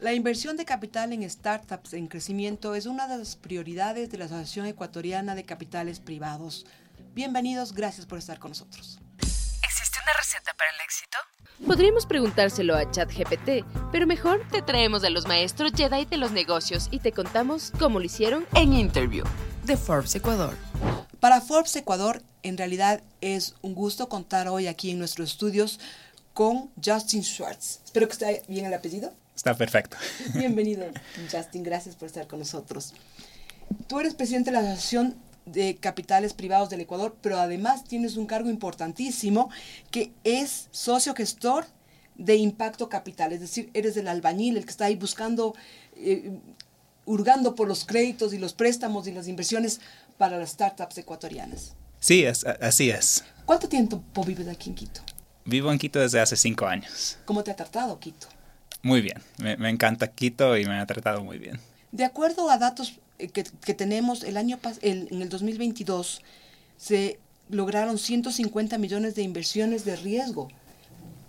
La inversión de capital en startups en crecimiento es una de las prioridades de la Asociación Ecuatoriana de Capitales Privados. Bienvenidos, gracias por estar con nosotros. ¿Existe una receta para el éxito? Podríamos preguntárselo a ChatGPT, pero mejor te traemos a los maestros Jedi de los negocios y te contamos cómo lo hicieron en Interview de Forbes Ecuador. Para Forbes Ecuador, en realidad es un gusto contar hoy aquí en nuestros estudios con Justin Schwartz. Espero que esté bien el apellido. Está perfecto. Bienvenido, Justin. Gracias por estar con nosotros. Tú eres presidente de la Asociación de Capitales Privados del Ecuador, pero además tienes un cargo importantísimo que es socio gestor de impacto capital, es decir, eres el albañil, el que está ahí buscando, eh, hurgando por los créditos y los préstamos y las inversiones para las startups ecuatorianas. Sí, así es. ¿Cuánto tiempo vives aquí en Quito? Vivo en Quito desde hace cinco años. ¿Cómo te ha tratado Quito? Muy bien, me, encanta Quito y me ha tratado muy bien. De acuerdo a datos eh, que, tenemos, el año en el 2022 se lograron 150 millones de inversiones de riesgo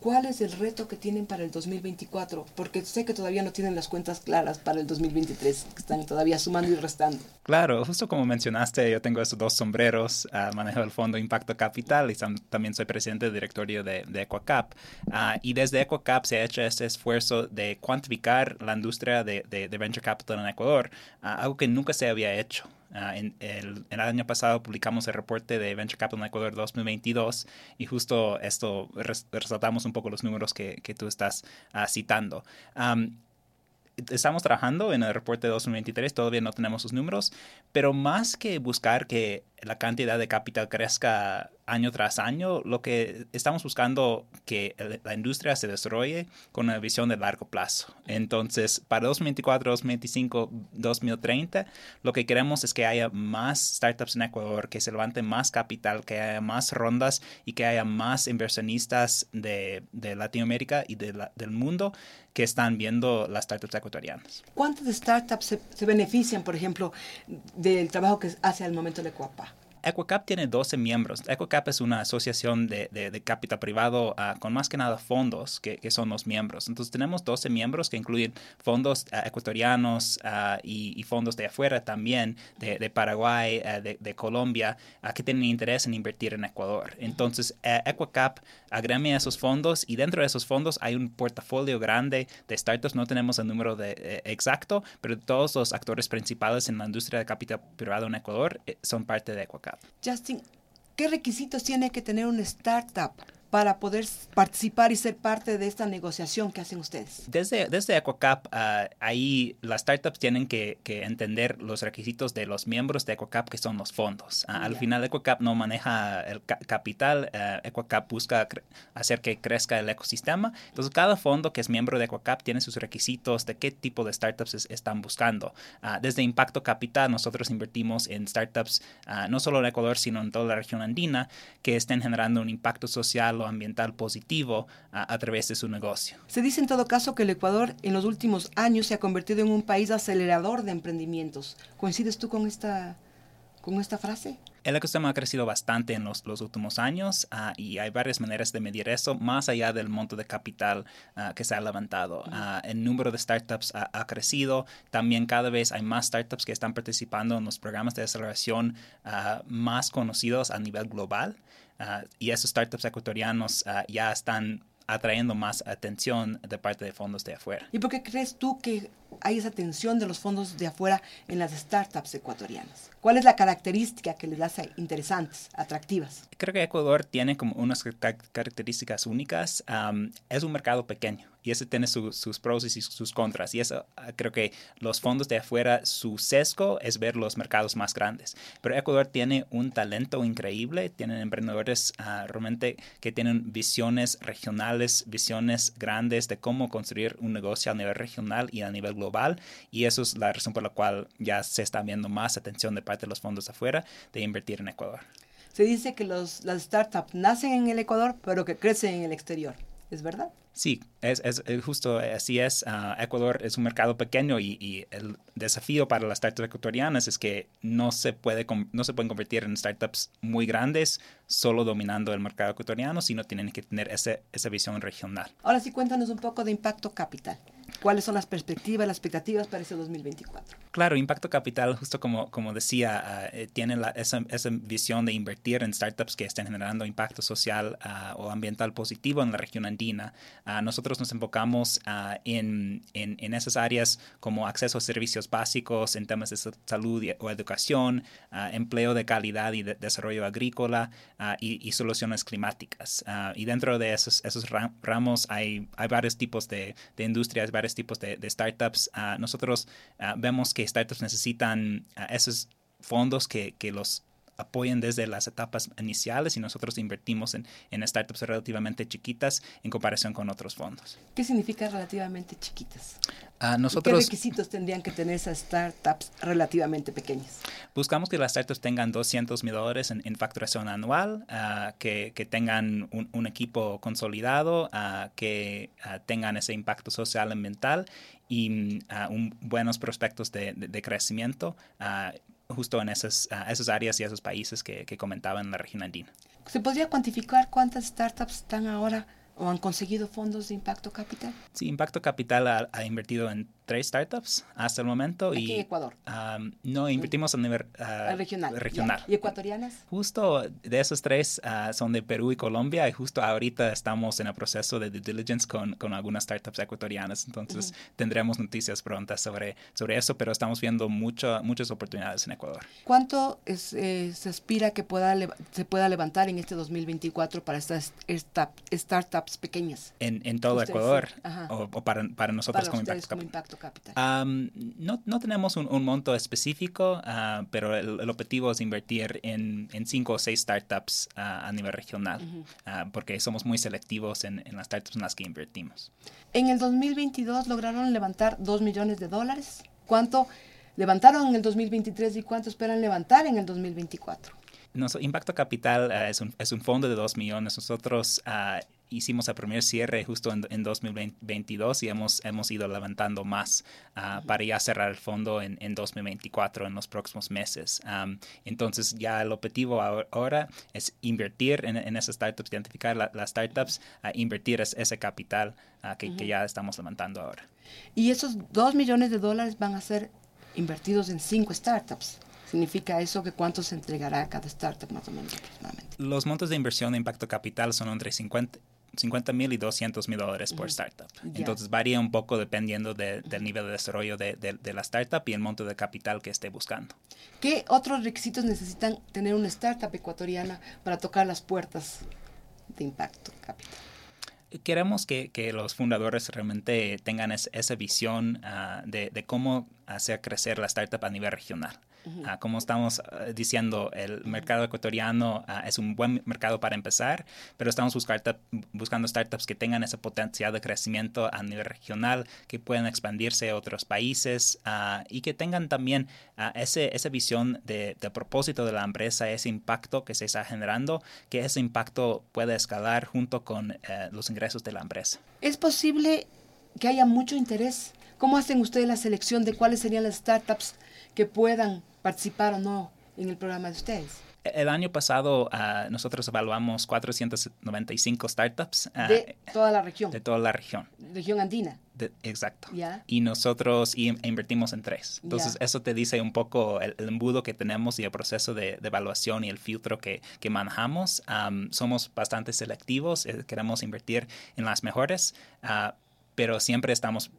¿Cuál es el reto que tienen para el 2024? Porque sé que todavía no tienen las cuentas claras para el 2023, que están todavía sumando y restando. Claro, justo como mencionaste, yo tengo esos dos sombreros, uh, manejo el Fondo Impacto Capital y también soy presidente del directorio de, de Equacap. Uh, y desde Equacap se ha hecho ese esfuerzo de cuantificar la industria de, de, Venture Capital en Ecuador, uh, algo que nunca se había hecho. Ah, en, el, año pasado publicamos el reporte de Venture Capital en Ecuador 2022 y justo esto resaltamos un poco los números que, tú estás uh, citando. Estamos trabajando en el reporte de 2023, todavía no tenemos sus números, pero más que buscar que la cantidad de capital crezca año tras año, lo que estamos buscando que la industria se desarrolle con una visión de largo plazo. Entonces, para 2024, 2025, 2030, lo que queremos es que haya más startups en Ecuador, que se levante más capital, que haya más rondas y que haya más inversionistas de, de Latinoamérica y de del mundo que están viendo las startups ecuatorianas. ¿Cuántas startups se, se benefician, por ejemplo, del trabajo que hace al momento la Ecuapa? EquiCap tiene 12 miembros. EquiCap es una asociación de, capital privado ah, con más que nada fondos que, son los miembros. Entonces tenemos 12 miembros que incluyen fondos uh, ecuatorianos ah, y, fondos de afuera también, de, Paraguay, de, Colombia, que tienen interés en invertir en Ecuador. Entonces EquiCap agremia esos fondos y dentro de esos fondos hay un portafolio grande de startups. No tenemos el número de, eh, exacto, pero todos los actores principales en la industria de capital privado en Ecuador eh, son parte de Justin, ¿qué requisitos tiene que tener una startup para poder participar y ser parte de esta negociación que hacen ustedes? Desde, desde EcoCap, uh, ahí las startups tienen que, que, entender los requisitos de los miembros de EcoCap, que son los fondos. Uh, al final, EcoCap no maneja el capital, uh, EcoCap busca hacer que crezca el ecosistema. Entonces, cada fondo que es miembro de EcoCap tiene sus requisitos de qué tipo de startups están buscando. desde Impacto Capital, nosotros invertimos en startups no solo en Ecuador, sino en toda la región andina, que estén generando un impacto social ambiental positivo a, través de su negocio. Se dice en todo caso que el Ecuador en los últimos años se ha convertido en un país acelerador de emprendimientos. ¿Coincides tú con esta, con esta frase? El ecosistema ha crecido bastante en los, los últimos años uh, y hay varias maneras de medir eso, más allá del monto de capital uh, que se ha levantado. Uh, el número de startups ha, ha, crecido, también cada vez hay más startups que están participando en los programas de aceleración más conocidos a nivel global. Ah, y esos startups ecuatorianos ah, ya están atrayendo más atención de parte de fondos de afuera. ¿Y por qué crees tú que hay esa atención de los fondos de afuera en las startups ecuatorianas? ¿Cuál es la característica que les hace interesantes, atractivas? Creo que Ecuador tiene como unas características únicas. es un mercado pequeño y ese tiene sus pros y sus contras. Y eso ah, creo que los fondos de afuera, su sesgo es ver los mercados más grandes. Pero Ecuador tiene un talento increíble, tienen emprendedores uh, realmente que tienen visiones regionales, visiones grandes de cómo construir un negocio a nivel regional y a nivel global. Y eso es la razón por la cual ya se está viendo más atención de parte de los fondos afuera de invertir en Ecuador. Se dice que los, las startups nacen en el Ecuador, pero que crecen en el exterior. ¿Es verdad? Sí, es, es, justo así es. Ah, Ecuador es un mercado pequeño y, el desafío para las startups ecuatorianas es que no se, puede, no se pueden convertir en startups muy grandes solo dominando el mercado ecuatoriano, sino tienen que tener ese, esa visión regional. Ahora sí, cuéntanos un poco de Impacto Capital. ¿Cuáles son las perspectivas, las expectativas para ese 2024? Claro, Impacto Capital, justo como, como decía, uh, tiene la, esa, esa, visión de invertir en startups que estén generando impacto social uh, o ambiental positivo en la región andina. Uh, nosotros nos enfocamos en, en, en, esas áreas como acceso a servicios básicos en temas de salud o educación, empleo de calidad y de desarrollo agrícola y, y, soluciones climáticas. y dentro de esos, esos ramos hay, hay varios tipos de, de industrias, tipos de, startups. nosotros vemos que startups necesitan uh, esos fondos que, que los apoyen desde las etapas iniciales y nosotros invertimos en, en, startups relativamente chiquitas en comparación con otros fondos. ¿Qué significa relativamente chiquitas? Uh, nosotros, ¿Qué requisitos tendrían que tener esas startups relativamente pequeñas? Buscamos que las startups tengan 200 mil dólares en, en, facturación anual, uh, que, que, tengan un, un, equipo consolidado, uh, que tengan ese impacto social ambiental y un, buenos prospectos de, de, de crecimiento justo en esas, uh, esas áreas y esos países que, que comentaba en la región andina. ¿Se podría cuantificar cuántas startups están ahora o han conseguido fondos de Impacto Capital? Sí, Impacto Capital ha, ha invertido en tres startups hasta el momento. Aquí y, en Ecuador. Um, no, invertimos a nivel uh, regional. regional. ¿Y ecuatorianas? Justo de esos tres uh, son de Perú y Colombia y justo ahorita estamos en el proceso de due diligence con, con algunas startups ecuatorianas. Entonces uh -huh. tendremos noticias prontas sobre, sobre eso, pero estamos viendo mucho, muchas oportunidades en Ecuador. ¿Cuánto es, eh, se aspira que pueda se pueda levantar en este 2024 para estas startups pequeñas? En, en todo ustedes, Ecuador sí. o, o, para, para nosotros para como, impacto, como impacto Capital? Um, no, no, tenemos un, un monto específico, uh, pero el, el, objetivo es invertir en, en, cinco o seis startups uh, a nivel regional, uh -huh. porque somos muy selectivos en, en, las startups en las que invertimos. En el 2022 lograron levantar 2 millones de dólares. ¿Cuánto levantaron en el 2023 y cuánto esperan levantar en el 2024? Nos, Impacto Capital es, un, es, un, fondo de 2 millones. Nosotros hicimos el primer cierre justo en, en 2022 y hemos, hemos ido levantando más uh, para ya cerrar el fondo en, en 2024, en los próximos meses. Um, entonces ya el objetivo ahora es invertir en, en esas startups, identificar la, las startups, uh, invertir es, ese capital que, uh -huh. que ya estamos levantando ahora. Y esos 2 millones de dólares van a ser invertidos en cinco startups. ¿Significa eso que cuánto se entregará a cada startup más o menos aproximadamente? Los montos de inversión de impacto capital son entre 50 50 mil y 200 mil dólares por startup. Yeah. Entonces varía un poco dependiendo de, del nivel de desarrollo de, de, de, la startup y el monto de capital que esté buscando. ¿Qué otros requisitos necesitan tener una startup ecuatoriana para tocar las puertas de impacto capital? Queremos que, que los fundadores realmente tengan es, esa visión uh, de, de cómo hacer crecer la startup a nivel regional. Uh uh, como estamos uh, diciendo, el mercado ecuatoriano es un buen mercado para empezar, pero estamos buscando startups que tengan ese potencial de crecimiento a nivel regional, que puedan expandirse a otros países y que tengan también ese, esa visión de, de, propósito de la empresa, ese impacto que se está generando, que ese impacto pueda escalar junto con eh, los ingresos de la empresa. ¿Es posible que haya mucho interés? ¿Cómo hacen ustedes la selección de cuáles serían las startups que puedan participar o no en el programa de ustedes? El año pasado uh, nosotros evaluamos 495 startups. Uh, de toda la región. De toda la región. Región andina. De, exacto. Yeah. Y nosotros invertimos en tres. Entonces yeah. eso te dice un poco el, el, embudo que tenemos y el proceso de, de evaluación y el filtro que, que manejamos. Um, somos bastante selectivos, eh, queremos invertir en las mejores. Uh, pero siempre estamos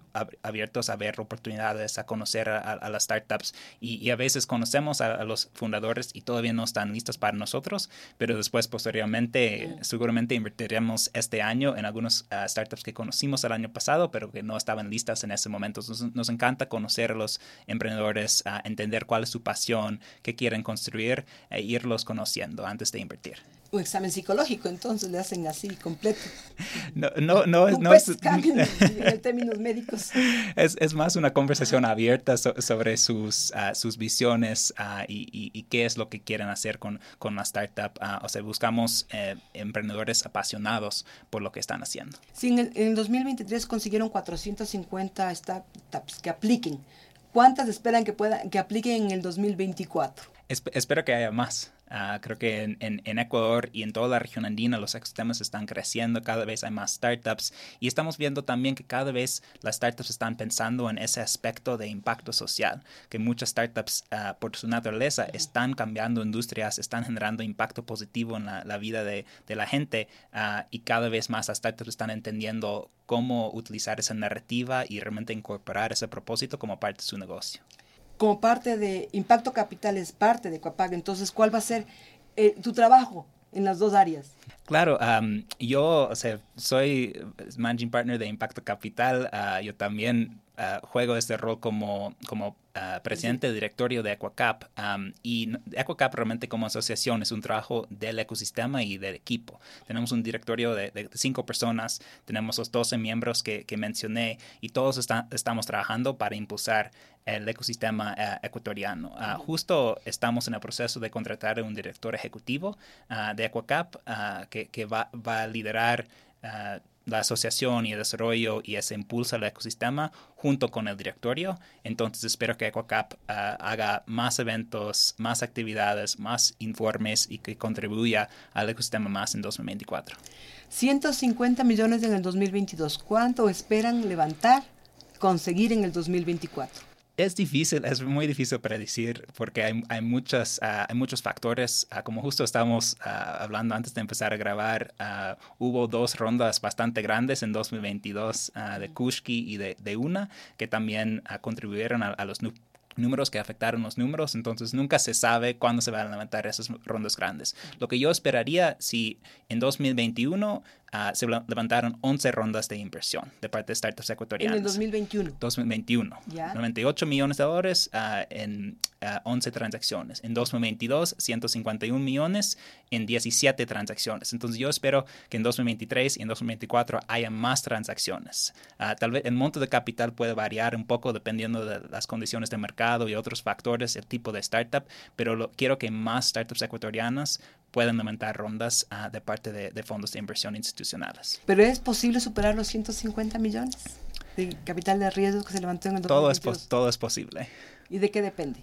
abiertos a ver oportunidades, a conocer a, a las startups y, y, a veces conocemos a, a, los fundadores y todavía no están listos para nosotros, pero después posteriormente mm. seguramente invertiremos este año en algunas uh, startups que conocimos el año pasado, pero que no estaban listas en ese momento. Nos, nos encanta conocer a los emprendedores, uh, entender cuál es su pasión, qué quieren construir e irlos conociendo antes de invertir un examen psicológico, entonces le hacen así completo. No, no, no es... Un no es en, en términos médicos. Es, es, más una conversación abierta so, sobre sus, uh, sus visiones uh, y, y, y, qué es lo que quieren hacer con, con la startup. Uh, o sea, buscamos eh, emprendedores apasionados por lo que están haciendo. Sí, en el, en el 2023 consiguieron 450 startups que apliquen. ¿Cuántas esperan que, puedan, que apliquen en el 2024? Es, espero que haya más. Ah, creo que en, en, Ecuador y en toda la región andina los ecosistemas están creciendo, cada vez hay más startups y estamos viendo también que cada vez las startups están pensando en ese aspecto de impacto social, que muchas startups ah, por su naturaleza están cambiando industrias, están generando impacto positivo en la, vida de, de, la gente uh, y cada vez más las startups están entendiendo cómo utilizar esa narrativa y realmente incorporar ese propósito como parte de su negocio. Como parte de Impacto Capital es parte de Coapag, entonces, ¿cuál va a ser eh, tu trabajo en las dos áreas? Claro, yo o sea, soy managing partner de Impacto Capital. Uh, yo también uh, juego este rol como, como uh, presidente del directorio de Equacap. Um, y Equacap realmente como asociación es un trabajo del ecosistema y del equipo. Tenemos un directorio de, de cinco personas, tenemos los 12 miembros que, que mencioné y todos estamos trabajando para impulsar el ecosistema uh, ecuatoriano. Uh, justo estamos en el proceso de contratar un director ejecutivo uh, de Equacap que, que va, va, a liderar la asociación y el desarrollo y ese impulso al ecosistema junto con el directorio. Entonces espero que EcoCap ah, haga más eventos, más actividades, más informes y que contribuya al ecosistema más en 2024. 150 millones en el 2022. ¿Cuánto esperan levantar, conseguir en el 2024? Es difícil, es muy difícil predecir porque hay, hay, muchas, ah, hay muchos factores. Uh, como justo estábamos uh, hablando antes de empezar a grabar, hubo dos rondas bastante grandes en 2022 de Kushki y de, de, UNA que también contribuyeron a, a los números que afectaron los números, entonces nunca se sabe cuándo se van a levantar esas rondas grandes. Lo que yo esperaría si en 2021 Ah, se levantaron 11 rondas de inversión de parte de startups ecuatorianas. En el 2021. 2021. 98 millones de dólares uh, en 11 ah, transacciones. En 2022, 151 millones en 17 transacciones. Entonces yo espero que en 2023 y en 2024 haya más transacciones. tal vez el monto de capital puede variar un poco dependiendo de las condiciones de mercado y otros factores, el tipo de startup, pero lo, quiero que más startups ecuatorianas pueden levantar rondas uh, de parte de, de, fondos de inversión institucionales. ¿Pero es posible superar los 150 millones de capital de riesgo que se levantó en el 2022? Todo es, todo es posible. ¿Y de qué depende?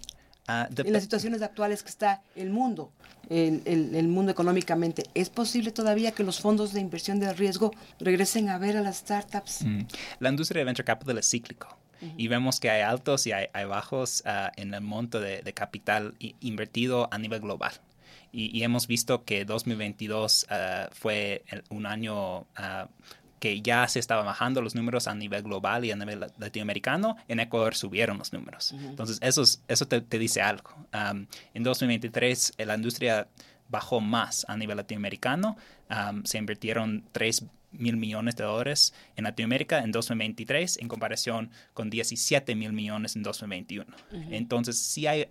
Uh, en las situaciones actuales que está el mundo, el, el, el, mundo económicamente, ¿es posible todavía que los fondos de inversión de riesgo regresen a ver a las startups? Mm. La industria de venture capital es cíclico. Y vemos que hay altos y hay, hay bajos uh, en el monto de, de capital invertido a nivel global. Y, hemos visto que 2022 ah, fue un año ah, que ya se estaba bajando los números a nivel global y a nivel latinoamericano, en Ecuador subieron los números. Entonces, eso, eso te, dice algo. en 2023, la industria bajó más a nivel latinoamericano. se invirtieron 3 mil millones de dólares en Latinoamérica en 2023 en comparación con 17 mil millones en 2021. Entonces, sí hay,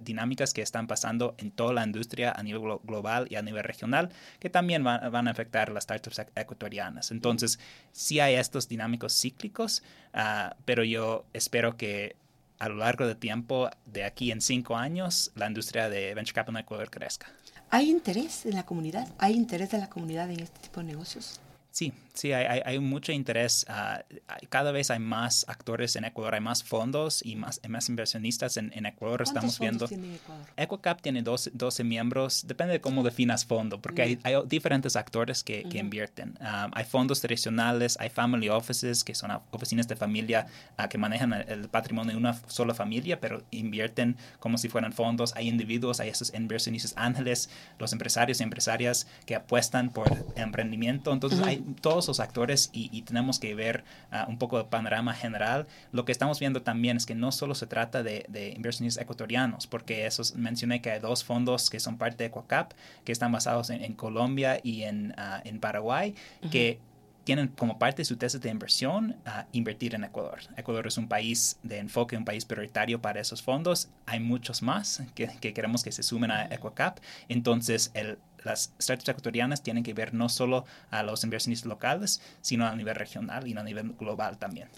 dinámicas que están pasando en toda la industria a nivel global y a nivel regional que también van, a afectar las startups ecuatorianas. Entonces, sí hay estos dinámicos cíclicos, ah, pero yo espero que a lo largo del tiempo, de aquí en cinco años, la industria de venture capital en Ecuador crezca. ¿Hay interés en la comunidad? ¿Hay interés de la comunidad en este tipo de negocios? Sí, sí, hay, hay, mucho interés. Ah, cada vez hay más actores en Ecuador, hay más fondos y más, más inversionistas en, en Ecuador. Estamos viendo. Tiene Ecuador? EcoCap tiene 12, 12, miembros, depende de cómo definas fondo, porque hay, hay, diferentes actores que, que invierten. Ah, hay fondos tradicionales, hay family offices, que son oficinas de familia uh, que manejan el, patrimonio de una sola familia, pero invierten como si fueran fondos. Hay individuos, hay esos inversionistas ángeles, los empresarios y empresarias que apuestan por emprendimiento. Entonces, hay todos los actores y, tenemos que ver ah, un poco el panorama general. Lo que estamos viendo también es que no solo se trata de, de inversionistas ecuatorianos, porque esos, mencioné que hay dos fondos que son parte de Ecuacap, que están basados en, Colombia y en, ah, en Paraguay, que tienen como parte de su tesis de inversión a invertir en Ecuador. Ecuador es un país de enfoque, un país prioritario para esos fondos. Hay muchos más que, que queremos que se sumen a Ecuacap. Entonces, el, las startups ecuatorianas tienen que ver no solo a los inversionistas locales, sino a nivel regional y a nivel global también.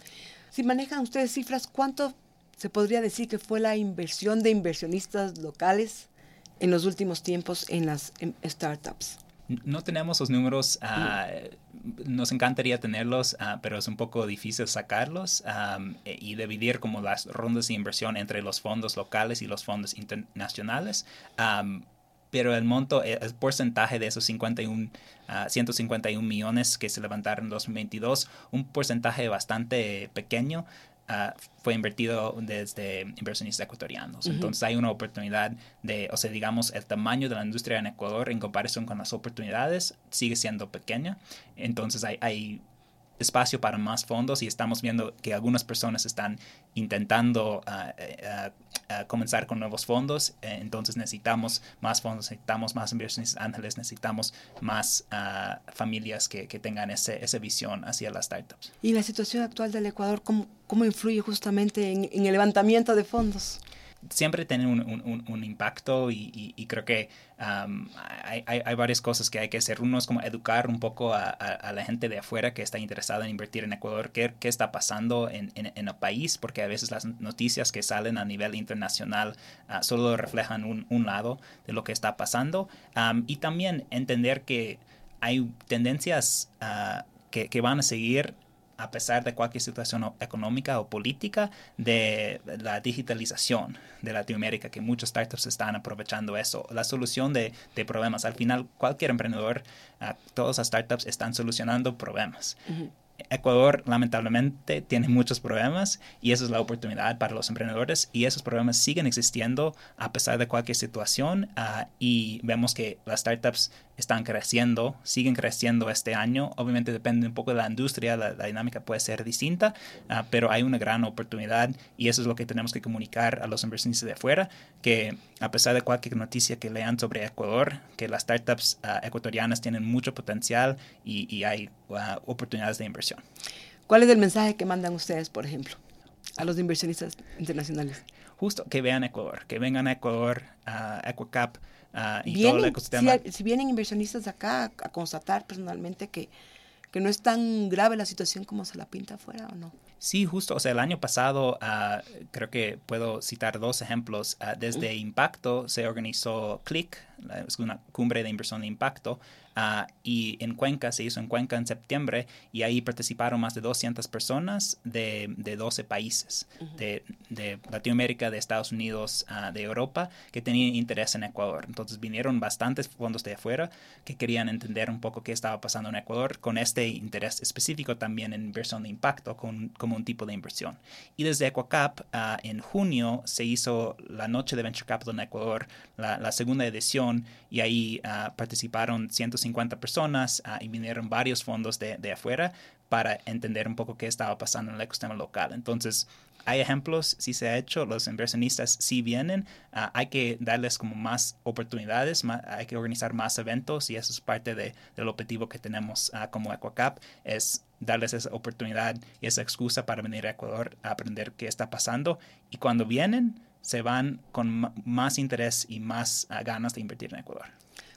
Si manejan ustedes cifras, ¿cuánto se podría decir que fue la inversión de inversionistas locales en los últimos tiempos en las startups? No tenemos los números, ah, nos encantaría tenerlos, ah, pero es un poco difícil sacarlos e, y dividir como las rondas de inversión entre los fondos locales y los fondos internacionales pero el monto, el porcentaje de esos 51, 151 millones que se levantaron en 2022, un porcentaje bastante pequeño, Uh, fue invertido desde inversionistas ecuatorianos. Entonces hay una oportunidad de, o sea, digamos, el tamaño de la industria en Ecuador en comparación con las oportunidades sigue siendo pequeña. Entonces hay, hay espacio para más fondos y estamos viendo que algunas personas están intentando ah, eh, ah, comenzar con nuevos fondos. Eh, entonces necesitamos más fondos, necesitamos más inversiones ángeles, necesitamos más ah, familias que, tengan ese, esa visión hacia las startups. ¿Y la situación actual del Ecuador cómo, cómo influye justamente en, en el levantamiento de fondos? Siempre tienen un, impacto y, creo que hay, hay, varias cosas que hay que hacer. Uno es como educar un poco a, la gente de afuera que está interesada en invertir en Ecuador, qué, qué está pasando en, en, el país, porque a veces las noticias que salen a nivel internacional uh, solo reflejan un, lado de lo que está pasando. y también entender que hay tendencias uh, que, que van a seguir a pesar de cualquier situación económica o política, de la digitalización de Latinoamérica, que muchos startups están aprovechando eso. La solución de, problemas. Al final, cualquier emprendedor, uh, todas las startups están solucionando problemas. Ecuador lamentablemente tiene muchos problemas y esa es la oportunidad para los emprendedores y esos problemas siguen existiendo a pesar de cualquier situación uh, y vemos que las startups están creciendo, siguen creciendo este año. Obviamente depende un poco de la industria, la, dinámica puede ser distinta, uh, pero hay una gran oportunidad y eso es lo que tenemos que comunicar a los inversionistas de afuera, que a pesar de cualquier noticia que lean sobre Ecuador, que las startups uh, ecuatorianas tienen mucho potencial y hay oportunidades de inversión. ¿Cuál es el mensaje que mandan ustedes, por ejemplo, a los inversionistas internacionales? Justo que vean Ecuador, que vengan a Ecuador, a Equacap y vienen, todo el ecosistema. Si, vienen inversionistas acá a, constatar personalmente que, que no es tan grave la situación como se la pinta afuera o no. Sí, justo. O sea, el año pasado uh, creo que puedo citar dos ejemplos. Uh, desde Impacto se organizó CLIC, es una cumbre de inversión de impacto, Uh, y en Cuenca, se hizo en Cuenca en septiembre, y ahí participaron más de 200 personas de, de 12 países, de, de, Latinoamérica, de Estados Unidos, uh, de Europa, que tenían interés en Ecuador. Entonces vinieron bastantes fondos de afuera que querían entender un poco qué estaba pasando en Ecuador, con este interés específico también en inversión de impacto, con, como un tipo de inversión. Y desde Ecuacap, uh, en junio, se hizo la Noche de Venture Capital en Ecuador, la, la segunda edición, y ahí participaron 150 50 personas ah, y vinieron varios fondos de, de, afuera para entender un poco qué estaba pasando en el ecosistema local. Entonces, hay ejemplos, sí se ha hecho, los inversionistas sí vienen, ah, hay que darles como más oportunidades, hay que organizar más eventos y eso es parte de, del objetivo que tenemos uh, como Ecuacap, es darles esa oportunidad y esa excusa para venir a Ecuador a aprender qué está pasando y cuando vienen se van con más interés y más ganas de invertir en Ecuador.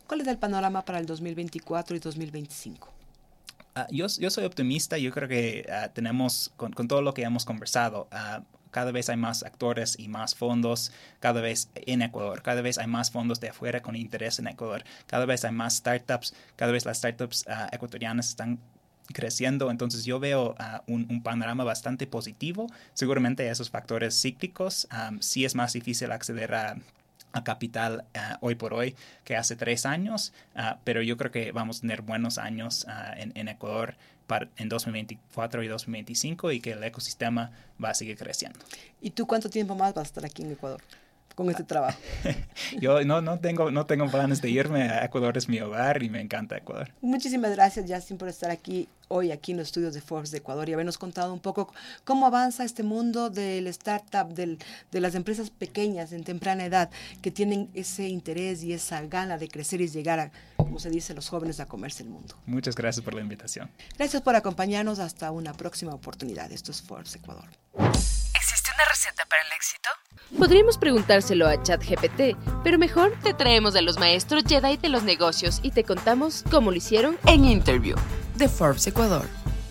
¿Cuál es el panorama para el 2024 y 2025? Ah, yo, yo, soy optimista, yo creo que uh, tenemos, con, con, todo lo que hemos conversado, uh, cada vez hay más actores y más fondos, cada vez en Ecuador, cada vez hay más fondos de afuera con interés en Ecuador, cada vez hay más startups, cada vez las startups uh, ecuatorianas están creciendo, entonces yo veo un, un, panorama bastante positivo. Seguramente esos factores cíclicos um, sí es más difícil acceder a a capital eh, hoy por hoy que hace tres años, uh, pero yo creo que vamos a tener buenos años uh, en, en, Ecuador en 2024 y 2025 y que el ecosistema va a seguir creciendo. ¿Y tú cuánto tiempo más vas a estar aquí en Ecuador? Con este trabajo? Yo no, no, tengo, no tengo planes de irme. A Ecuador es mi hogar y me encanta Ecuador. Muchísimas gracias, Justin, por estar aquí hoy aquí en los estudios de Forbes de Ecuador y habernos contado un poco cómo avanza este mundo del startup, del, de las empresas pequeñas en temprana edad que tienen ese interés y esa gana de crecer y llegar a, como se dice, los jóvenes a comerse el mundo. Muchas gracias por la invitación. Gracias por acompañarnos. Hasta una próxima oportunidad. Esto es Forbes Ecuador. ¿Existe una receta para el éxito? Podríamos preguntárselo a ChatGPT, pero mejor te traemos a los maestros Jedi de los negocios y te contamos cómo lo hicieron en Interview de Forbes Ecuador.